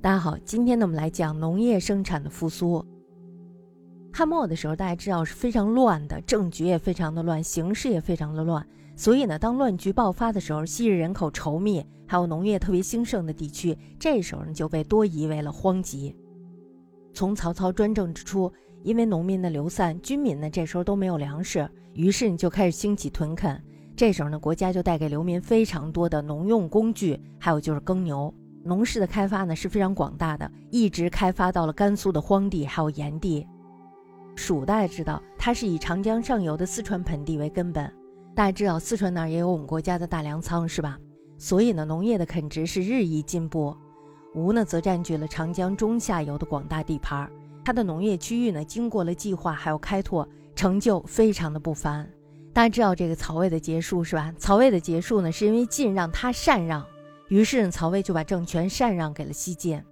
大家好，今天呢我们来讲农业生产的复苏。汉末的时候，大家知道是非常乱的，政局也非常的乱，形势也非常的乱。所以呢，当乱局爆发的时候，昔日人口稠密，还有农业特别兴盛的地区，这时候呢就被多移为了荒瘠。从曹操专政之初，因为农民的流散，军民呢这时候都没有粮食，于是你就开始兴起屯垦。这时候呢，国家就带给流民非常多的农用工具，还有就是耕牛。农事的开发呢是非常广大的，一直开发到了甘肃的荒地还有炎地。蜀大家知道，它是以长江上游的四川盆地为根本。大家知道，四川那儿也有我们国家的大粮仓，是吧？所以呢，农业的垦殖是日益进步。吴呢，则占据了长江中下游的广大地盘，它的农业区域呢，经过了计划还有开拓，成就非常的不凡。大家知道这个曹魏的结束是吧？曹魏的结束呢，是因为晋让他禅让。于是曹魏就把政权禅让给了西晋。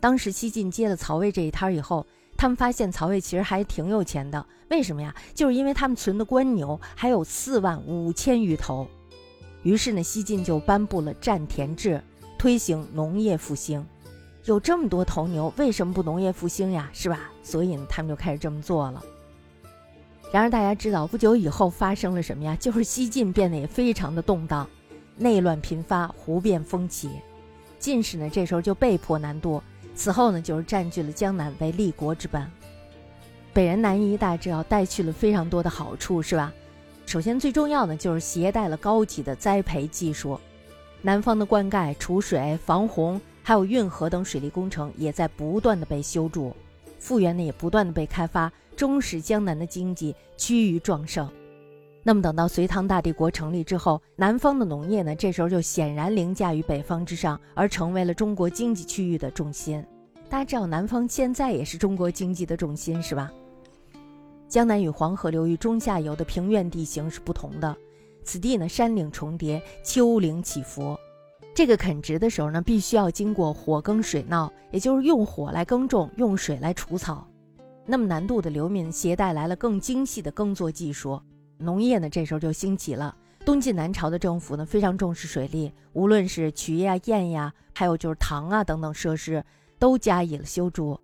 当时西晋接了曹魏这一摊儿以后，他们发现曹魏其实还挺有钱的。为什么呀？就是因为他们存的官牛还有四万五千余头。于是呢，西晋就颁布了占田制，推行农业复兴。有这么多头牛，为什么不农业复兴呀？是吧？所以呢，他们就开始这么做了。然而大家知道，不久以后发生了什么呀？就是西晋变得也非常的动荡。内乱频发，胡变风起，晋士呢这时候就被迫南渡。此后呢，就是占据了江南为立国之本。北人南移，大家知道带去了非常多的好处，是吧？首先最重要的就是携带了高级的栽培技术。南方的灌溉、储水、防洪，还有运河等水利工程也在不断的被修筑，复原呢也不断的被开发，终使江南的经济趋于壮盛。那么等到隋唐大帝国成立之后，南方的农业呢，这时候就显然凌驾于北方之上，而成为了中国经济区域的重心。大家知道，南方现在也是中国经济的重心，是吧？江南与黄河流域中下游的平原地形是不同的，此地呢山岭重叠，丘陵起伏。这个垦殖的时候呢，必须要经过火耕水闹，也就是用火来耕种，用水来除草。那么南渡的流民携带来了更精细的耕作技术。农业呢，这时候就兴起了。东晋南朝的政府呢，非常重视水利，无论是渠呀、堰呀，还有就是塘啊等等设施，都加以了修筑。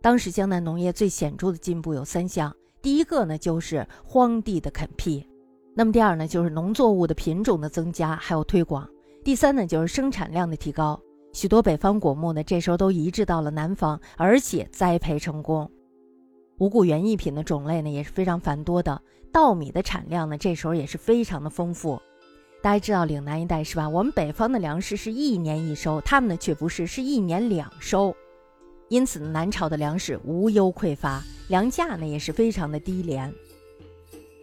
当时江南农业最显著的进步有三项：第一个呢，就是荒地的垦辟；那么第二呢，就是农作物的品种的增加还有推广；第三呢，就是生产量的提高。许多北方果木呢，这时候都移植到了南方，而且栽培成功。五谷园艺品的种类呢，也是非常繁多的。稻米的产量呢，这时候也是非常的丰富。大家知道岭南一带是吧？我们北方的粮食是一年一收，他们呢却不是，是一年两收。因此，南朝的粮食无忧匮乏，粮价呢也是非常的低廉。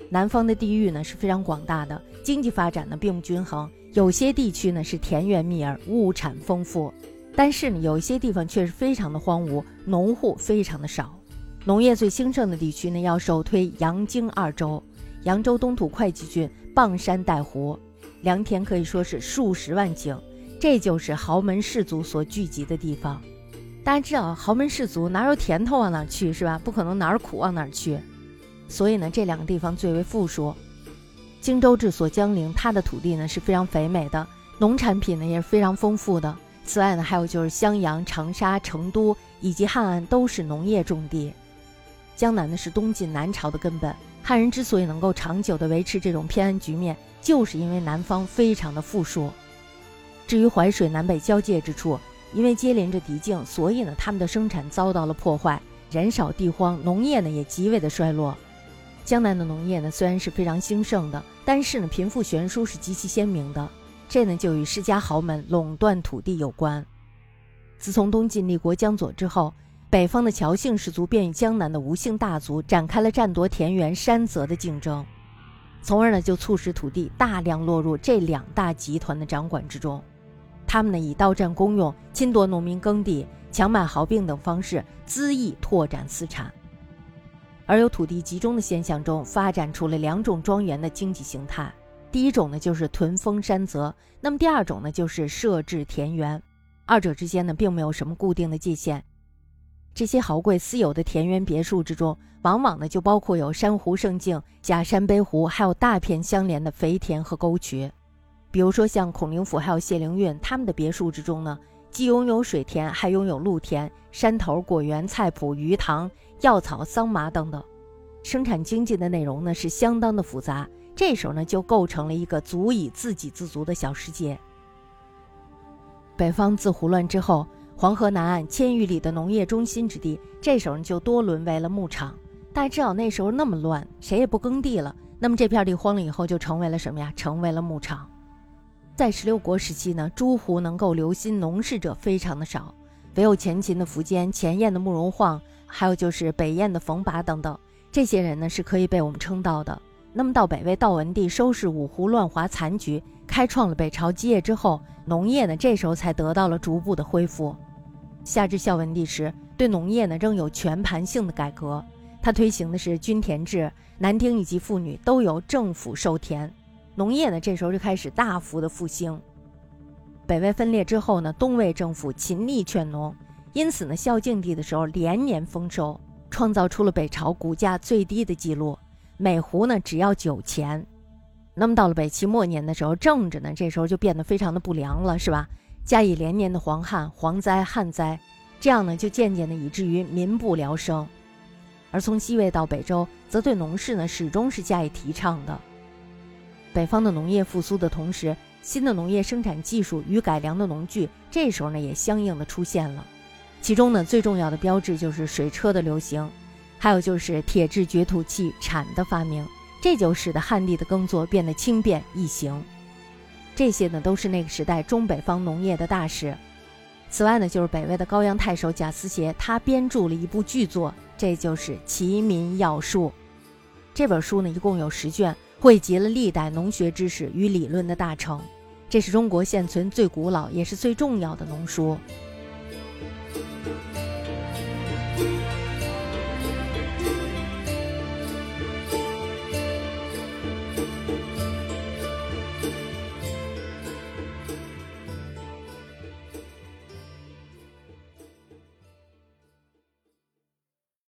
南方的地域呢是非常广大的，经济发展呢并不均衡。有些地区呢是田园密尔，物产丰富，但是呢有一些地方却是非常的荒芜，农户非常的少。农业最兴盛的地区呢，要首推扬荆二州。扬州东土会稽郡，傍山带湖，良田可以说是数十万顷，这就是豪门士族所聚集的地方。大家知道，豪门士族哪有甜头往哪去，是吧？不可能哪儿苦往哪儿去。所以呢，这两个地方最为富庶。荆州治所江陵，它的土地呢是非常肥美的，农产品呢也是非常丰富的。此外呢，还有就是襄阳、长沙、成都以及汉安都是农业重地。江南呢是东晋南朝的根本，汉人之所以能够长久的维持这种偏安局面，就是因为南方非常的富庶。至于淮水南北交界之处，因为接连着敌境，所以呢他们的生产遭到了破坏，人少地荒，农业呢也极为的衰落。江南的农业呢虽然是非常兴盛的，但是呢贫富悬殊是极其鲜明的，这呢就与世家豪门垄断土地有关。自从东晋立国江左之后。北方的乔姓氏族便与江南的吴姓大族展开了占夺田园山泽的竞争，从而呢就促使土地大量落入这两大集团的掌管之中。他们呢以盗占公用、侵夺农民耕地、强买豪并等方式恣意拓展私产，而有土地集中的现象中发展出了两种庄园的经济形态。第一种呢就是屯封山泽，那么第二种呢就是设置田园，二者之间呢并没有什么固定的界限。这些豪贵私有的田园别墅之中，往往呢就包括有珊瑚胜境、假山背湖，还有大片相连的肥田和沟渠。比如说像孔令甫还有谢灵运他们的别墅之中呢，既拥有水田，还拥有露田、山头、果园、菜圃、鱼塘、药草、桑麻等等，生产经济的内容呢是相当的复杂。这时候呢，就构成了一个足以自给自足的小世界。北方自胡乱之后，黄河南岸千余里的农业中心之地，这时候就多沦为了牧场。大家知道那时候那么乱，谁也不耕地了，那么这片地荒了以后，就成为了什么呀？成为了牧场。在十六国时期呢，诸胡能够留心农事者非常的少，唯有前秦的苻坚、前燕的慕容晃，还有就是北燕的冯拔等等，这些人呢是可以被我们称道的。那么到北魏道文帝收拾五胡乱华残局，开创了北朝基业之后，农业呢这时候才得到了逐步的恢复。夏至孝文帝时，对农业呢仍有全盘性的改革，他推行的是均田制，男丁以及妇女都由政府授田，农业呢这时候就开始大幅的复兴。北魏分裂之后呢，东魏政府勤力劝农，因此呢孝敬帝的时候连年丰收，创造出了北朝谷价最低的记录。每斛呢只要九钱，那么到了北齐末年的时候，政治呢这时候就变得非常的不良了，是吧？加以连年的黄旱、蝗灾、旱灾，这样呢就渐渐的以至于民不聊生。而从西魏到北周，则对农事呢始终是加以提倡的。北方的农业复苏的同时，新的农业生产技术与改良的农具，这时候呢也相应的出现了。其中呢最重要的标志就是水车的流行。还有就是铁制掘土器铲的发明，这就使得旱地的耕作变得轻便易行。这些呢都是那个时代中北方农业的大事。此外呢，就是北魏的高阳太守贾思勰，他编著了一部巨作，这就是《齐民要术》。这本书呢一共有十卷，汇集了历代农学知识与理论的大成。这是中国现存最古老也是最重要的农书。